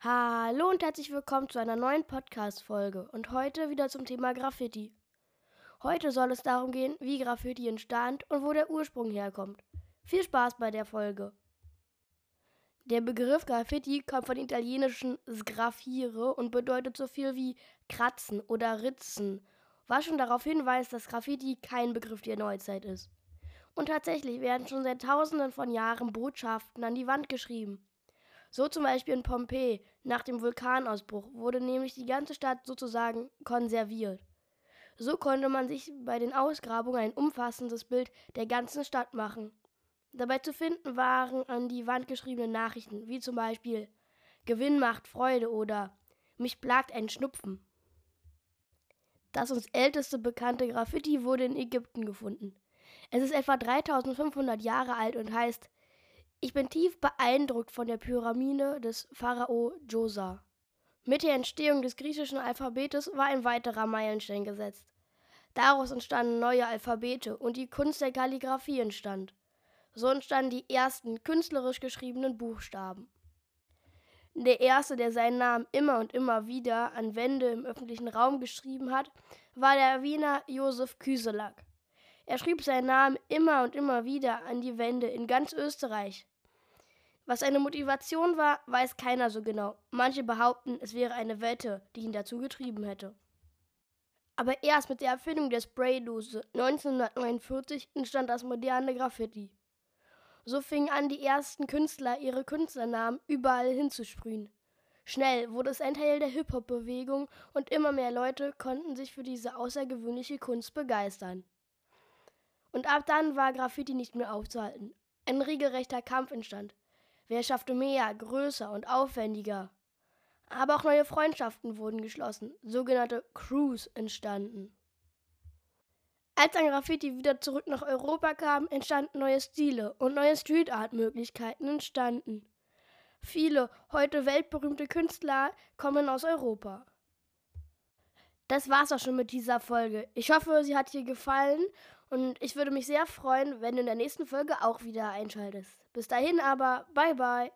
Hallo und herzlich willkommen zu einer neuen Podcast-Folge und heute wieder zum Thema Graffiti. Heute soll es darum gehen, wie Graffiti entstand und wo der Ursprung herkommt. Viel Spaß bei der Folge. Der Begriff Graffiti kommt von italienischen sgraffire und bedeutet so viel wie kratzen oder ritzen, was schon darauf hinweist, dass Graffiti kein Begriff der Neuzeit ist. Und tatsächlich werden schon seit tausenden von Jahren Botschaften an die Wand geschrieben. So zum Beispiel in Pompeji nach dem Vulkanausbruch wurde nämlich die ganze Stadt sozusagen konserviert. So konnte man sich bei den Ausgrabungen ein umfassendes Bild der ganzen Stadt machen. Dabei zu finden waren an die Wand geschriebene Nachrichten, wie zum Beispiel Gewinn macht Freude oder Mich plagt ein Schnupfen. Das uns älteste bekannte Graffiti wurde in Ägypten gefunden. Es ist etwa 3500 Jahre alt und heißt Ich bin tief beeindruckt von der Pyramide des Pharao Djoser. Mit der Entstehung des griechischen Alphabetes war ein weiterer Meilenstein gesetzt. Daraus entstanden neue Alphabete und die Kunst der Kalligraphie entstand. So entstanden die ersten künstlerisch geschriebenen Buchstaben. Der erste, der seinen Namen immer und immer wieder an Wände im öffentlichen Raum geschrieben hat, war der Wiener Josef Küselak. Er schrieb seinen Namen immer und immer wieder an die Wände in ganz Österreich. Was seine Motivation war, weiß keiner so genau. Manche behaupten, es wäre eine Wette, die ihn dazu getrieben hätte. Aber erst mit der Erfindung der Spraydose 1949 entstand das moderne Graffiti. So fingen an, die ersten Künstler ihre Künstlernamen überall hinzusprühen. Schnell wurde es ein Teil der Hip-Hop-Bewegung und immer mehr Leute konnten sich für diese außergewöhnliche Kunst begeistern. Und ab dann war Graffiti nicht mehr aufzuhalten. Ein regelrechter Kampf entstand. Wer schaffte mehr, größer und aufwendiger? Aber auch neue Freundschaften wurden geschlossen, sogenannte Crews entstanden. Als ein Graffiti wieder zurück nach Europa kam, entstanden neue Stile und neue Street Art Möglichkeiten entstanden. Viele heute weltberühmte Künstler kommen aus Europa. Das war's auch schon mit dieser Folge. Ich hoffe, sie hat dir gefallen und ich würde mich sehr freuen, wenn du in der nächsten Folge auch wieder einschaltest. Bis dahin aber, bye bye.